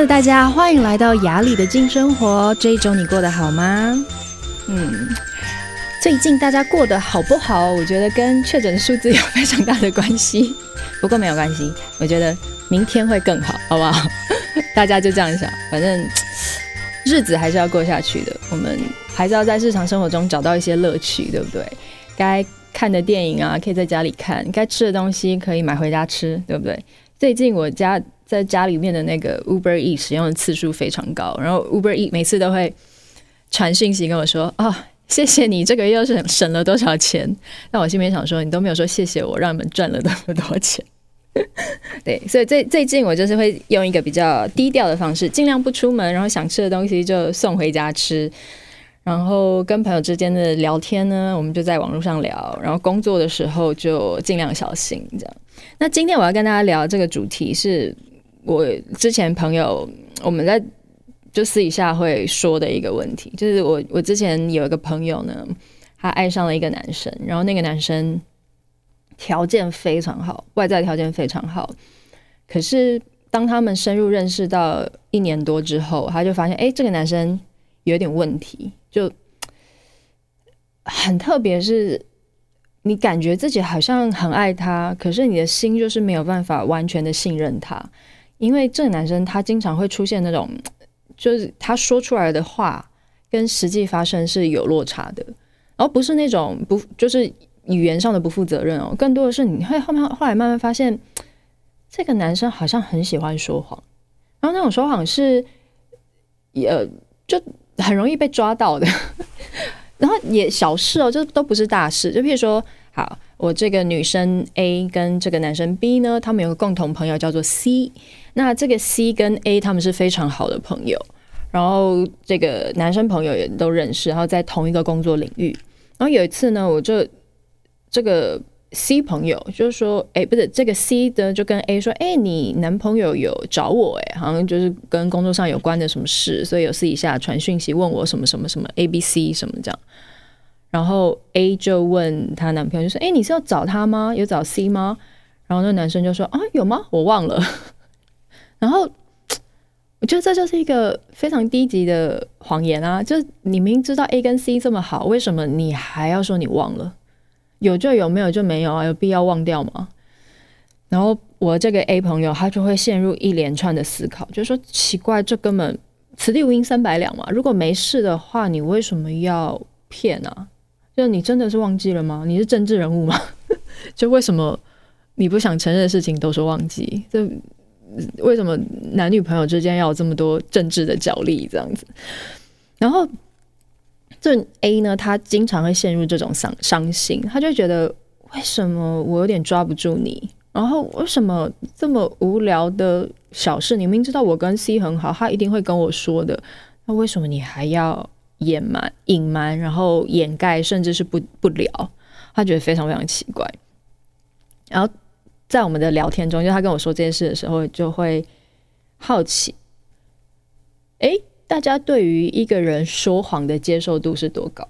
爱的大家，欢迎来到雅里的静生活。这一周你过得好吗？嗯，最近大家过得好不好？我觉得跟确诊数字有非常大的关系。不过没有关系，我觉得明天会更好，好不好？大家就这样想，反正日子还是要过下去的。我们还是要在日常生活中找到一些乐趣，对不对？该看的电影啊，可以在家里看；该吃的东西可以买回家吃，对不对？最近我家在家里面的那个 Uber E 使用的次数非常高，然后 Uber E 每次都会传讯息跟我说：“、哦，谢谢你，这个月又是省了多少钱？”那我心里面想说：“你都没有说谢谢我，让你们赚了那么多钱。” 对，所以最最近我就是会用一个比较低调的方式，尽量不出门，然后想吃的东西就送回家吃。然后跟朋友之间的聊天呢，我们就在网络上聊。然后工作的时候就尽量小心，这样。那今天我要跟大家聊这个主题，是我之前朋友我们在就私底下会说的一个问题，就是我我之前有一个朋友呢，他爱上了一个男生，然后那个男生条件非常好，外在条件非常好，可是当他们深入认识到一年多之后，他就发现，哎，这个男生有点问题。就很特别，是你感觉自己好像很爱他，可是你的心就是没有办法完全的信任他，因为这个男生他经常会出现那种，就是他说出来的话跟实际发生是有落差的，然后不是那种不就是语言上的不负责任哦，更多的是你会后面后来慢慢发现，这个男生好像很喜欢说谎，然后那种说谎是也就。很容易被抓到的，然后也小事哦，就都不是大事。就譬如说，好，我这个女生 A 跟这个男生 B 呢，他们有个共同朋友叫做 C。那这个 C 跟 A 他们是非常好的朋友，然后这个男生朋友也都认识，然后在同一个工作领域。然后有一次呢，我就这个。C 朋友就是说，哎、不是这个 C 的，就跟 A 说，哎、你男朋友有找我、哎，好像就是跟工作上有关的什么事，所以有私底下传讯息问我什么什么什么 A B C 什么这样。然后 A 就问她男朋友，就说，哎、你是要找他吗？有找 C 吗？然后那男生就说，啊，有吗？我忘了。然后 我觉得这就是一个非常低级的谎言啊！就是你明知道 A 跟 C 这么好，为什么你还要说你忘了？有就有，没有就没有啊，有必要忘掉吗？然后我这个 A 朋友他就会陷入一连串的思考，就说奇怪，这根本此地无银三百两嘛。如果没事的话，你为什么要骗啊？就你真的是忘记了吗？你是政治人物吗？就为什么你不想承认的事情都说忘记？就为什么男女朋友之间要有这么多政治的角力这样子？然后。这 A 呢，他经常会陷入这种伤伤心，他就觉得为什么我有点抓不住你，然后为什么这么无聊的小事，你明知道我跟 C 很好，他一定会跟我说的，那为什么你还要隐瞒、隐瞒，然后掩盖，甚至是不不聊？他觉得非常非常奇怪。然后在我们的聊天中，就他跟我说这件事的时候，就会好奇，哎。大家对于一个人说谎的接受度是多高？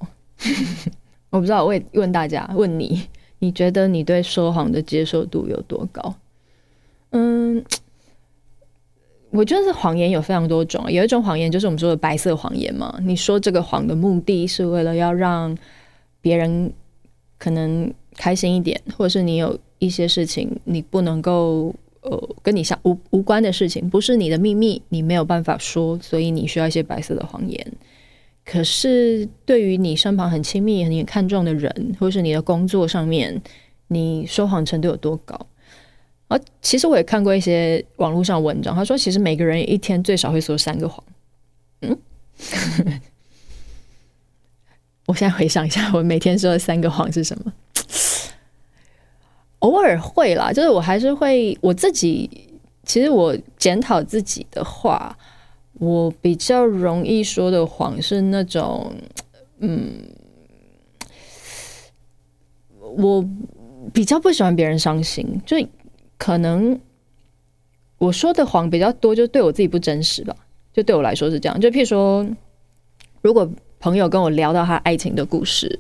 我不知道，我也问大家，问你，你觉得你对说谎的接受度有多高？嗯，我觉得是谎言有非常多种，有一种谎言就是我们说的白色谎言嘛。你说这个谎的目的是为了要让别人可能开心一点，或者是你有一些事情你不能够。呃，跟你相无无关的事情，不是你的秘密，你没有办法说，所以你需要一些白色的谎言。可是，对于你身旁很亲密、很看重的人，或是你的工作上面，你说谎程度有多高？啊，其实我也看过一些网络上文章，他说，其实每个人一天最少会说三个谎。嗯，我现在回想一下，我每天说的三个谎是什么？偶尔会啦，就是我还是会我自己。其实我检讨自己的话，我比较容易说的谎是那种，嗯，我比较不喜欢别人伤心，就可能我说的谎比较多，就对我自己不真实吧。就对我来说是这样。就譬如说，如果朋友跟我聊到他爱情的故事，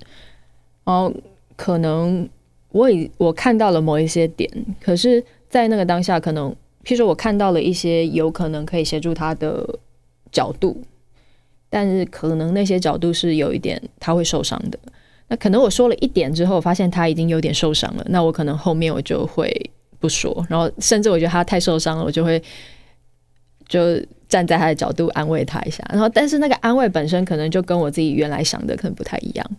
然后可能。我已我看到了某一些点，可是，在那个当下，可能譬如说我看到了一些有可能可以协助他的角度，但是可能那些角度是有一点他会受伤的。那可能我说了一点之后，发现他已经有点受伤了，那我可能后面我就会不说，然后甚至我觉得他太受伤了，我就会就站在他的角度安慰他一下。然后，但是那个安慰本身可能就跟我自己原来想的可能不太一样。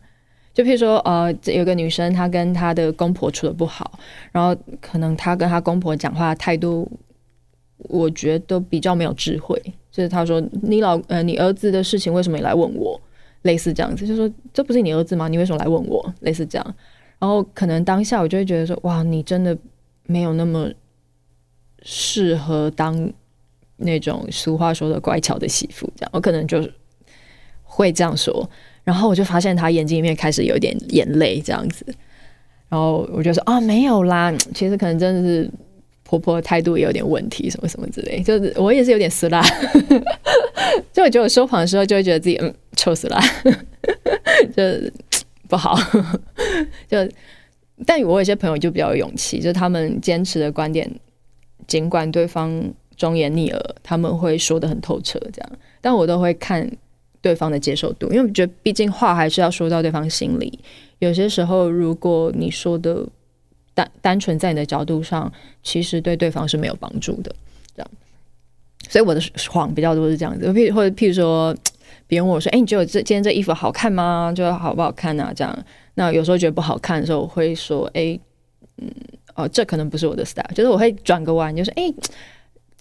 就譬如说，呃，有个女生她跟她的公婆处得不好，然后可能她跟她公婆讲话态度。我觉得都比较没有智慧，就是她说你老呃你儿子的事情为什么你来问我？类似这样子，就说这不是你儿子吗？你为什么来问我？类似这样，然后可能当下我就会觉得说哇，你真的没有那么适合当那种俗话说的乖巧的媳妇，这样我可能就会这样说，然后我就发现他眼睛里面开始有点眼泪这样子，然后我就说啊没有啦，其实可能真的是。婆婆态度也有点问题，什么什么之类，就是我也是有点死啦。就我觉得我说谎的时候，就会觉得自己嗯臭死了，就 不好。就但我有些朋友就比较有勇气，就他们坚持的观点，尽管对方忠言逆耳，他们会说得很透彻，这样。但我都会看对方的接受度，因为我觉得毕竟话还是要说到对方心里。有些时候，如果你说的。单单纯在你的角度上，其实对对方是没有帮助的，这样。所以我的谎比较多是这样子，譬如或者譬如说，别人问我说：“哎，你觉得这今天这衣服好看吗？就好不好看啊？”这样。那有时候觉得不好看的时候，我会说：“哎，嗯，哦，这可能不是我的 style。”就是我会转个弯，就是：“哎，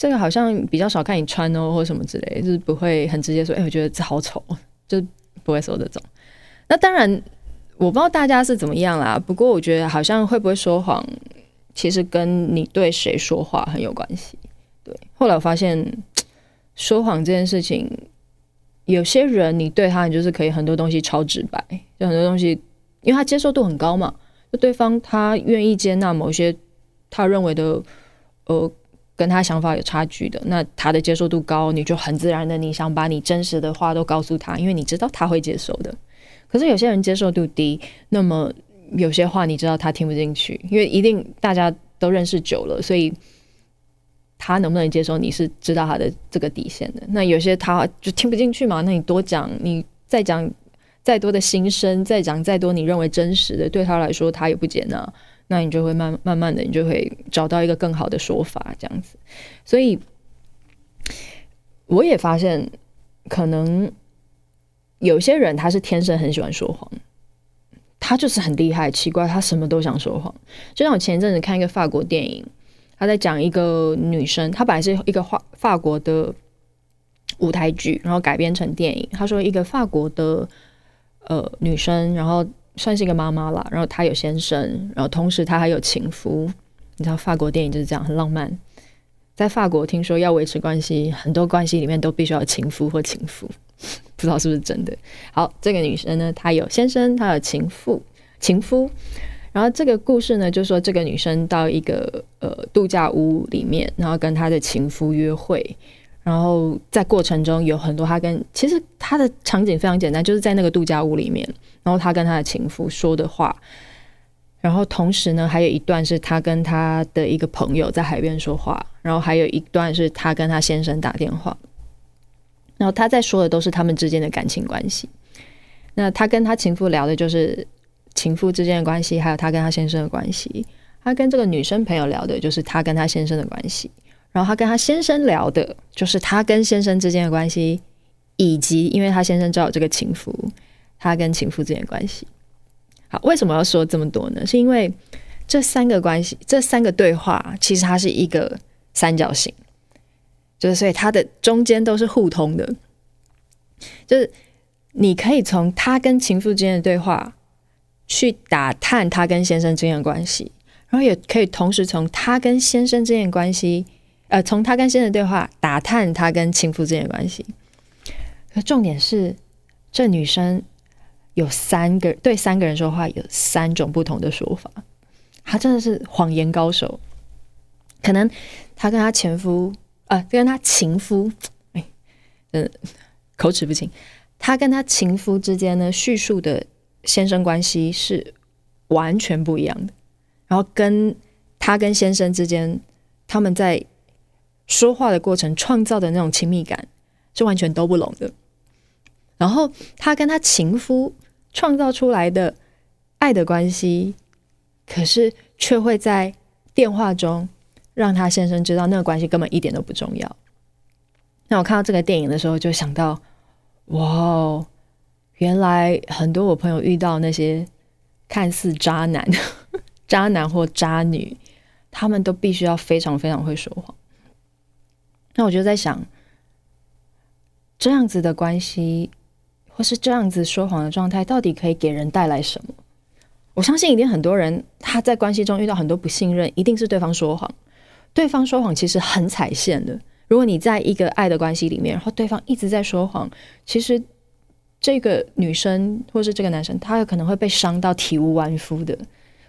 这个好像比较少看你穿哦，或什么之类。”就是不会很直接说：“哎，我觉得这好丑。”就不会说这种。那当然。我不知道大家是怎么样啦，不过我觉得好像会不会说谎，其实跟你对谁说话很有关系。对，后来我发现说谎这件事情，有些人你对他，你就是可以很多东西超直白，就很多东西，因为他接受度很高嘛，就对方他愿意接纳某些他认为的呃跟他想法有差距的，那他的接受度高，你就很自然的你想把你真实的话都告诉他，因为你知道他会接受的。可是有些人接受度低，那么有些话你知道他听不进去，因为一定大家都认识久了，所以他能不能接受你是知道他的这个底线的。那有些他就听不进去嘛，那你多讲，你再讲再多的心声，再讲再多你认为真实的，对他来说他也不接纳，那你就会慢慢慢的，你就会找到一个更好的说法，这样子。所以我也发现可能。有些人他是天生很喜欢说谎，他就是很厉害，奇怪，他什么都想说谎。就像我前一阵子看一个法国电影，他在讲一个女生，她本来是一个法法国的舞台剧，然后改编成电影。他说一个法国的呃女生，然后算是一个妈妈啦，然后她有先生，然后同时她还有情夫。你知道法国电影就是这样，很浪漫。在法国听说要维持关系，很多关系里面都必须要情夫或情妇。不知道是不是真的。好，这个女生呢，她有先生，她有情妇、情夫。然后这个故事呢，就说这个女生到一个呃度假屋里面，然后跟她的情夫约会。然后在过程中有很多他跟其实他的场景非常简单，就是在那个度假屋里面，然后他跟他的情妇说的话。然后同时呢，还有一段是他跟他的一个朋友在海边说话，然后还有一段是他跟他先生打电话。然后他在说的都是他们之间的感情关系。那他跟他情妇聊的就是情妇之间的关系，还有他跟他先生的关系。他跟这个女生朋友聊的就是他跟他先生的关系。然后他跟他先生聊的就是他跟先生之间的关系，以及因为他先生知道这个情妇，他跟情妇之间的关系。好，为什么要说这么多呢？是因为这三个关系，这三个对话其实它是一个三角形。就是，所以它的中间都是互通的。就是你可以从他跟情妇之间的对话去打探他跟先生之间的关系，然后也可以同时从他跟先生之间的关系，呃，从他跟先生对话打探他跟情妇之间的关系。可重点是，这女生有三个对三个人说话有三种不同的说法，她真的是谎言高手。可能她跟她前夫。啊，跟他情夫，哎，嗯，口齿不清。他跟他情夫之间呢，叙述的先生关系是完全不一样的。然后跟他跟先生之间，他们在说话的过程创造的那种亲密感是完全都不拢的。然后他跟他情夫创造出来的爱的关系，可是却会在电话中让他先生知道那个关系根本一点都不重要。那我看到这个电影的时候，就想到，哇哦，原来很多我朋友遇到那些看似渣男、渣男或渣女，他们都必须要非常非常会说谎。那我就在想，这样子的关系，或是这样子说谎的状态，到底可以给人带来什么？我相信一定很多人他在关系中遇到很多不信任，一定是对方说谎。对方说谎其实很踩线的。如果你在一个爱的关系里面，然后对方一直在说谎，其实这个女生或是这个男生，他有可能会被伤到体无完肤的。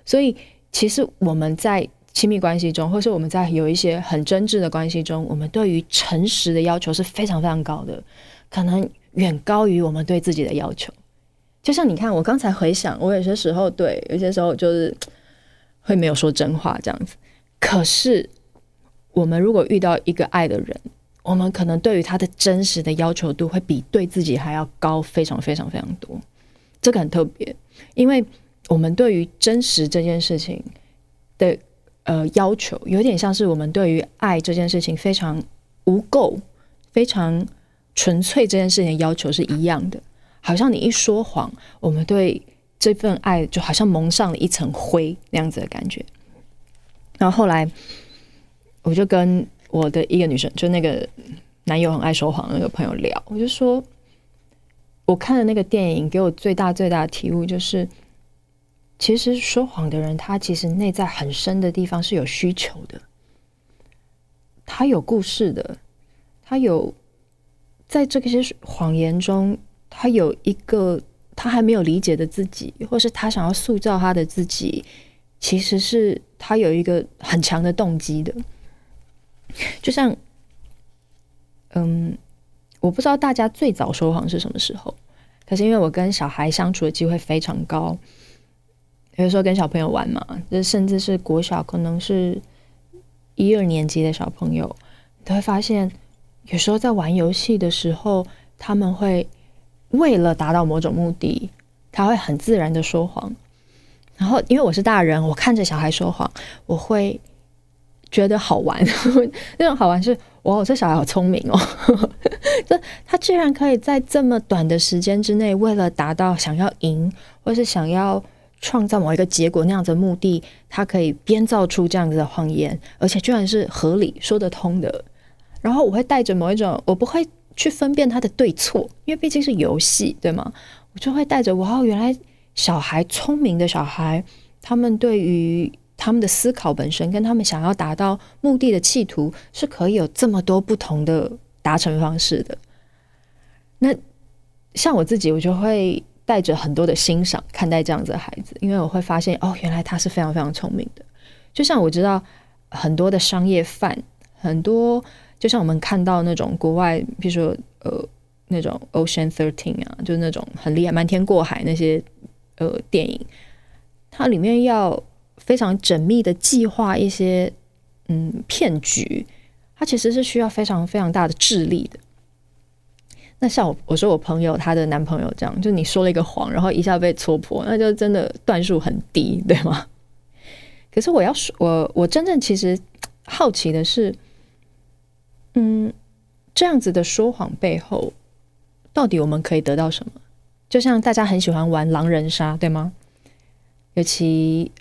所以，其实我们在亲密关系中，或是我们在有一些很真挚的关系中，我们对于诚实的要求是非常非常高的，可能远高于我们对自己的要求。就像你看，我刚才回想，我有些时候对，有些时候就是 会没有说真话这样子，可是。我们如果遇到一个爱的人，我们可能对于他的真实的要求度会比对自己还要高，非常非常非常多。这个很特别，因为我们对于真实这件事情的呃要求，有点像是我们对于爱这件事情非常无垢、非常纯粹这件事情的要求是一样的。好像你一说谎，我们对这份爱就好像蒙上了一层灰那样子的感觉。然后后来。我就跟我的一个女生，就那个男友很爱说谎的那个朋友聊，我就说，我看的那个电影给我最大最大的体悟就是，其实说谎的人他其实内在很深的地方是有需求的，他有故事的，他有在这些谎言中，他有一个他还没有理解的自己，或是他想要塑造他的自己，其实是他有一个很强的动机的。就像，嗯，我不知道大家最早说谎是什么时候，可是因为我跟小孩相处的机会非常高，有时候跟小朋友玩嘛，就甚至是国小，可能是一二年级的小朋友，你都会发现，有时候在玩游戏的时候，他们会为了达到某种目的，他会很自然的说谎。然后，因为我是大人，我看着小孩说谎，我会。觉得好玩，那种好玩是哇，这小孩好聪明哦！这他居然可以在这么短的时间之内，为了达到想要赢，或是想要创造某一个结果那样子的目的，他可以编造出这样子的谎言，而且居然是合理说得通的。然后我会带着某一种，我不会去分辨他的对错，因为毕竟是游戏，对吗？我就会带着哇，原来小孩聪明的小孩，他们对于。他们的思考本身跟他们想要达到目的的企图是可以有这么多不同的达成方式的。那像我自己，我就会带着很多的欣赏看待这样子的孩子，因为我会发现哦，原来他是非常非常聪明的。就像我知道很多的商业犯，很多就像我们看到那种国外，比如说呃那种 Ocean Thirteen 啊，就是那种很厉害瞒天过海那些呃电影，它里面要。非常缜密的计划一些嗯骗局，它其实是需要非常非常大的智力的。那像我我说我朋友她的男朋友这样，就你说了一个谎，然后一下被戳破，那就真的段数很低，对吗？可是我要说，我我真正其实好奇的是，嗯，这样子的说谎背后，到底我们可以得到什么？就像大家很喜欢玩狼人杀，对吗？尤其。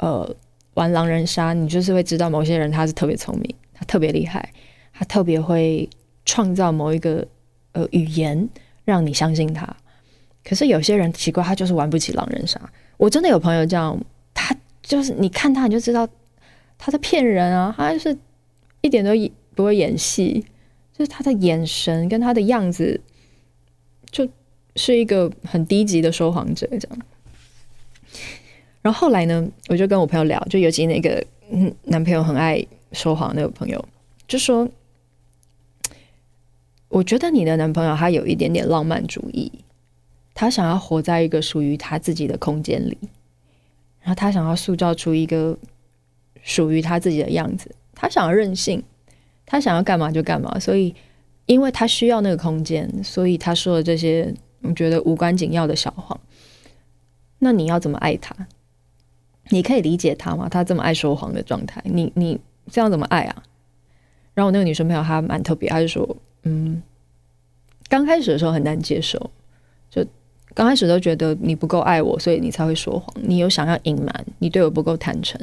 呃，玩狼人杀，你就是会知道某些人他是特别聪明，他特别厉害，他特别会创造某一个呃语言让你相信他。可是有些人奇怪，他就是玩不起狼人杀。我真的有朋友这样，他就是你看他你就知道他在骗人啊，他就是一点都不会演戏，就是他的眼神跟他的样子，就是一个很低级的说谎者这样。然后后来呢，我就跟我朋友聊，就尤其那个，男朋友很爱说谎那个朋友，就说：“我觉得你的男朋友他有一点点浪漫主义，他想要活在一个属于他自己的空间里，然后他想要塑造出一个属于他自己的样子，他想要任性，他想要干嘛就干嘛，所以因为他需要那个空间，所以他说了这些我觉得无关紧要的小谎。那你要怎么爱他？你可以理解他吗？他这么爱说谎的状态，你你这样怎么爱啊？然后我那个女生朋友她蛮特别，她就说，嗯，刚开始的时候很难接受，就刚开始都觉得你不够爱我，所以你才会说谎，你有想要隐瞒，你对我不够坦诚。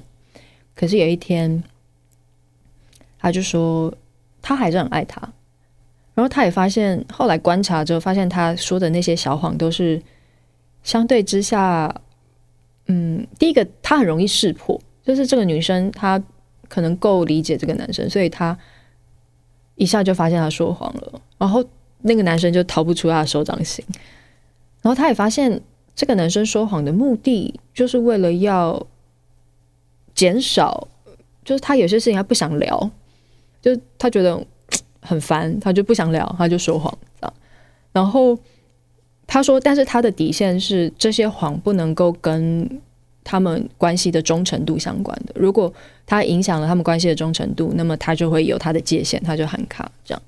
可是有一天，他就说他还是很爱他，然后他也发现，后来观察之后发现，他说的那些小谎都是相对之下。嗯，第一个他很容易识破，就是这个女生她可能够理解这个男生，所以她一下就发现他说谎了，然后那个男生就逃不出他的手掌心，然后他也发现这个男生说谎的目的就是为了要减少，就是他有些事情他不想聊，就他觉得很烦，他就不想聊，他就说谎这样，然后。他说：“但是他的底线是这些谎不能够跟他们关系的忠诚度相关的。如果他影响了他们关系的忠诚度，那么他就会有他的界限，他就喊卡这样。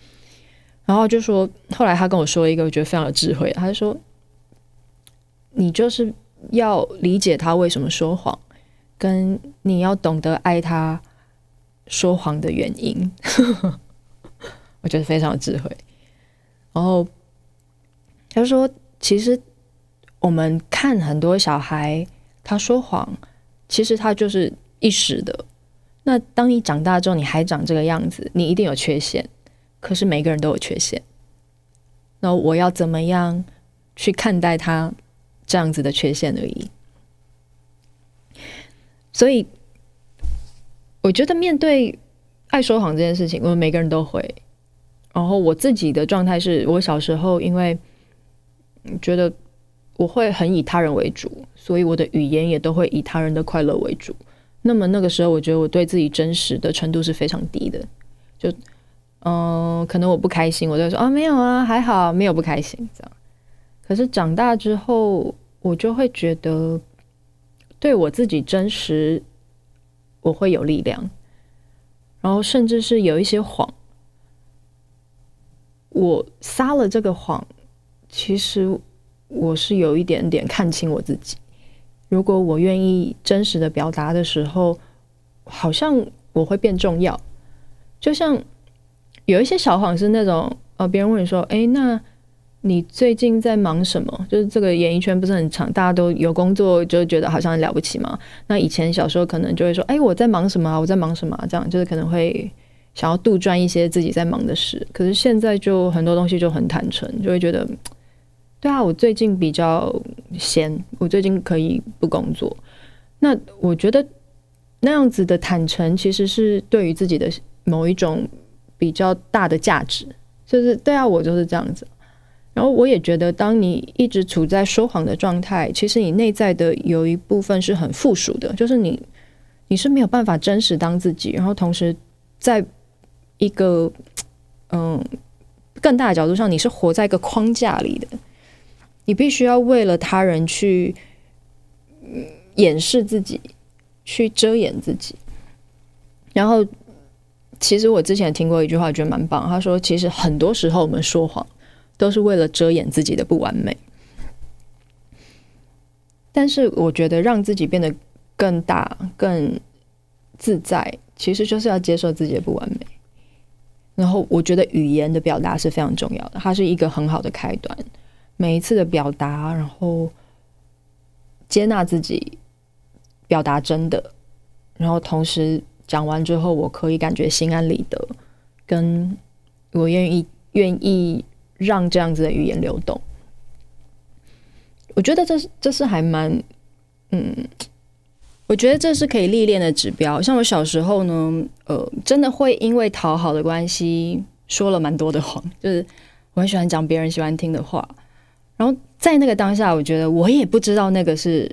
然后就说，后来他跟我说一个，我觉得非常有智慧。他就说：你就是要理解他为什么说谎，跟你要懂得爱他说谎的原因。我觉得非常有智慧。然后他说。”其实，我们看很多小孩，他说谎，其实他就是一时的。那当你长大之后，你还长这个样子，你一定有缺陷。可是每个人都有缺陷。那我要怎么样去看待他这样子的缺陷而已？所以，我觉得面对爱说谎这件事情，我们每个人都会。然后我自己的状态是，我小时候因为。觉得我会很以他人为主，所以我的语言也都会以他人的快乐为主。那么那个时候，我觉得我对自己真实的程度是非常低的。就嗯、可能我不开心，我就说啊，没有啊，还好，没有不开心这样。可是长大之后，我就会觉得对我自己真实，我会有力量。然后甚至是有一些谎，我撒了这个谎。其实我是有一点点看清我自己。如果我愿意真实的表达的时候，好像我会变重要。就像有一些小谎是那种，呃，别人问你说：“哎，那你最近在忙什么？”就是这个演艺圈不是很长，大家都有工作，就觉得好像很了不起嘛。那以前小时候可能就会说：“哎，我在忙什么啊？我在忙什么啊？”这样就是可能会想要杜撰一些自己在忙的事。可是现在就很多东西就很坦诚，就会觉得。对啊，我最近比较闲，我最近可以不工作。那我觉得那样子的坦诚，其实是对于自己的某一种比较大的价值。就是对啊，我就是这样子。然后我也觉得，当你一直处在说谎的状态，其实你内在的有一部分是很附属的，就是你你是没有办法真实当自己，然后同时在一个嗯更大的角度上，你是活在一个框架里的。你必须要为了他人去掩饰自己，去遮掩自己。然后，其实我之前听过一句话，觉得蛮棒。他说：“其实很多时候我们说谎，都是为了遮掩自己的不完美。”但是，我觉得让自己变得更大、更自在，其实就是要接受自己的不完美。然后，我觉得语言的表达是非常重要的，它是一个很好的开端。每一次的表达，然后接纳自己，表达真的，然后同时讲完之后，我可以感觉心安理得，跟我愿意愿意让这样子的语言流动。我觉得这是这是还蛮，嗯，我觉得这是可以历练的指标。像我小时候呢，呃，真的会因为讨好的关系说了蛮多的谎，就是我很喜欢讲别人喜欢听的话。然后在那个当下，我觉得我也不知道那个是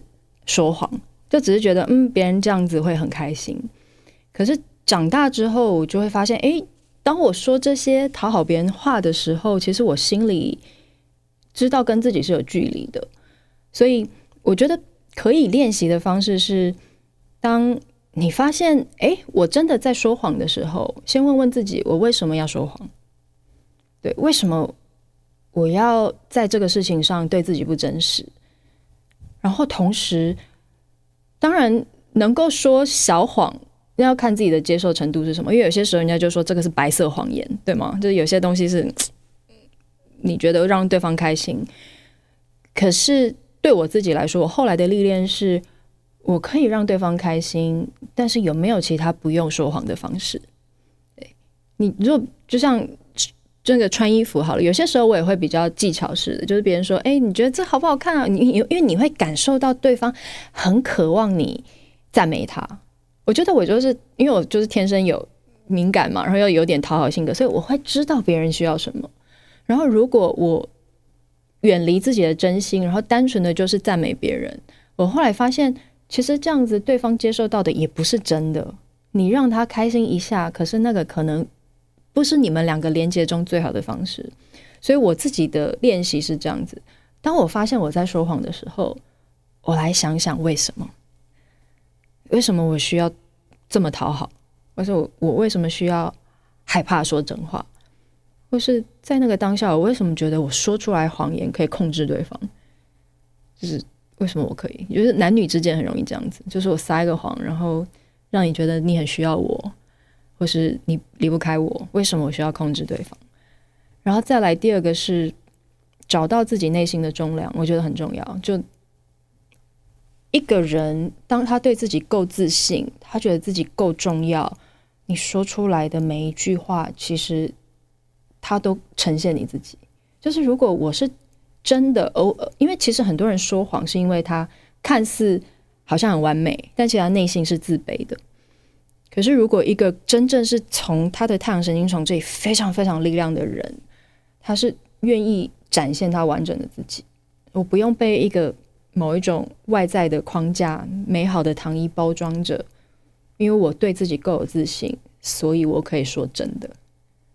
说谎，就只是觉得嗯，别人这样子会很开心。可是长大之后，我就会发现，诶，当我说这些讨好别人话的时候，其实我心里知道跟自己是有距离的。所以我觉得可以练习的方式是，当你发现，哎，我真的在说谎的时候，先问问自己，我为什么要说谎？对，为什么我要在这个事情上对自己不真实？然后同时，当然能够说小谎，要看自己的接受程度是什么。因为有些时候，人家就说这个是白色谎言，对吗？就是有些东西是你觉得让对方开心，可是对我自己来说，我后来的历练是。我可以让对方开心，但是有没有其他不用说谎的方式？对，你如果就像这个穿衣服好了，有些时候我也会比较技巧式的，就是别人说：“哎，你觉得这好不好看啊？”你因为你会感受到对方很渴望你赞美他。我觉得我就是因为我就是天生有敏感嘛，然后又有点讨好性格，所以我会知道别人需要什么。然后如果我远离自己的真心，然后单纯的就是赞美别人，我后来发现。其实这样子，对方接受到的也不是真的。你让他开心一下，可是那个可能不是你们两个连接中最好的方式。所以我自己的练习是这样子：当我发现我在说谎的时候，我来想想为什么？为什么我需要这么讨好？或者我我为什么需要害怕说真话？或是在那个当下，我为什么觉得我说出来谎言可以控制对方？就是。为什么我可以？就是男女之间很容易这样子，就是我撒一个谎，然后让你觉得你很需要我，或是你离不开我。为什么我需要控制对方？然后再来第二个是找到自己内心的重量，我觉得很重要。就一个人，当他对自己够自信，他觉得自己够重要，你说出来的每一句话，其实他都呈现你自己。就是如果我是。真的偶尔，因为其实很多人说谎是因为他看似好像很完美，但其实他内心是自卑的。可是如果一个真正是从他的太阳神经丛这里非常非常力量的人，他是愿意展现他完整的自己。我不用被一个某一种外在的框架、美好的糖衣包装着，因为我对自己够有自信，所以我可以说真的。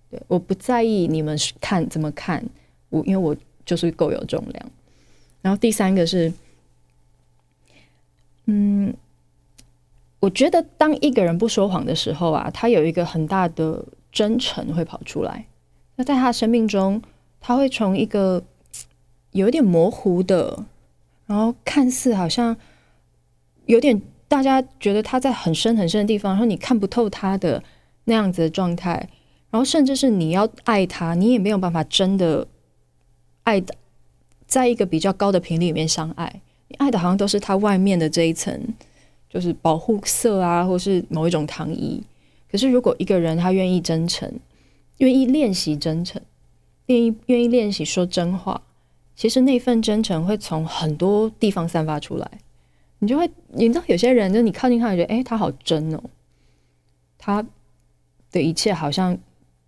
对，我不在意你们看怎么看我，因为我。就是够有重量，然后第三个是，嗯，我觉得当一个人不说谎的时候啊，他有一个很大的真诚会跑出来。那在他生命中，他会从一个有点模糊的，然后看似好像有点大家觉得他在很深很深的地方，然后你看不透他的那样子的状态，然后甚至是你要爱他，你也没有办法真的。爱的，在一个比较高的频率里面相爱，你爱的好像都是他外面的这一层，就是保护色啊，或是某一种糖衣。可是如果一个人他愿意真诚，愿意练习真诚，愿意愿意练习说真话，其实那份真诚会从很多地方散发出来。你就会，你知道有些人，就你靠近他，你觉得诶，他好真哦，他的一切好像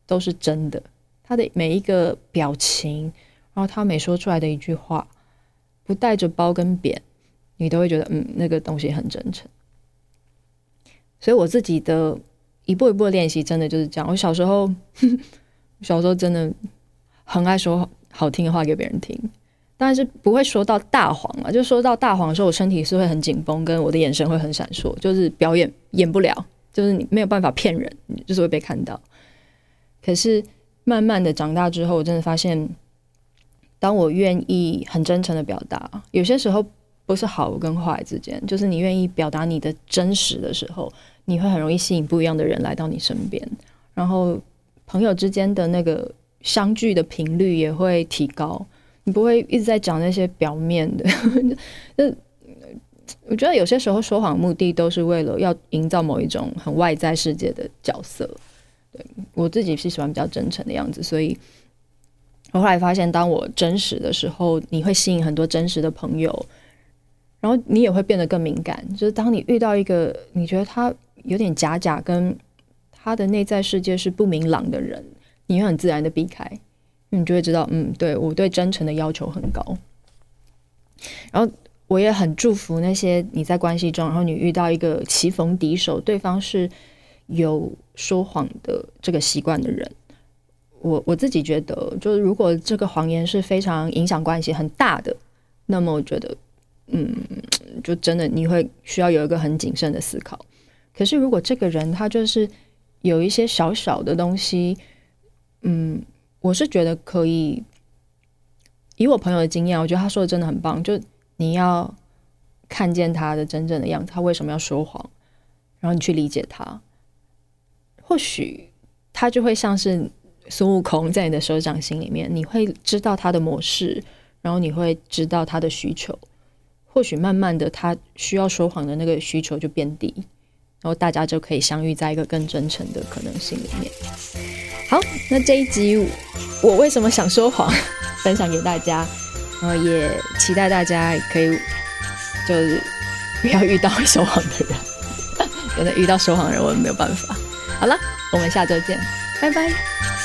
都是真的，他的每一个表情。然后他每说出来的一句话，不带着褒跟贬，你都会觉得嗯，那个东西很真诚。所以我自己的一步一步的练习，真的就是这样。我小时候，小时候真的很爱说好听的话给别人听，但是不会说到大谎嘛。就说到大谎的时候，我身体是会很紧绷，跟我的眼神会很闪烁，就是表演演不了，就是你没有办法骗人，就是会被看到。可是慢慢的长大之后，我真的发现。当我愿意很真诚的表达，有些时候不是好跟坏之间，就是你愿意表达你的真实的时候，你会很容易吸引不一样的人来到你身边，然后朋友之间的那个相聚的频率也会提高。你不会一直在讲那些表面的，那我觉得有些时候说谎目的都是为了要营造某一种很外在世界的角色。对，我自己是喜欢比较真诚的样子，所以。我后来发现，当我真实的时候，你会吸引很多真实的朋友，然后你也会变得更敏感。就是当你遇到一个你觉得他有点假假，跟他的内在世界是不明朗的人，你会很自然的避开，你就会知道，嗯，对，我对真诚的要求很高。然后我也很祝福那些你在关系中，然后你遇到一个棋逢敌手，对方是有说谎的这个习惯的人。我我自己觉得，就是如果这个谎言是非常影响关系很大的，那么我觉得，嗯，就真的你会需要有一个很谨慎的思考。可是如果这个人他就是有一些小小的东西，嗯，我是觉得可以。以我朋友的经验，我觉得他说的真的很棒。就你要看见他的真正的样子，他为什么要说谎，然后你去理解他，或许他就会像是孙悟空在你的手掌心里面，你会知道他的模式，然后你会知道他的需求。或许慢慢的，他需要说谎的那个需求就变低，然后大家就可以相遇在一个更真诚的可能性里面。好，那这一集我为什么想说谎？分享给大家，然后也期待大家可以就是不要遇到说谎的人，真的遇到说谎的人我们没有办法。好了，我们下周见，拜拜。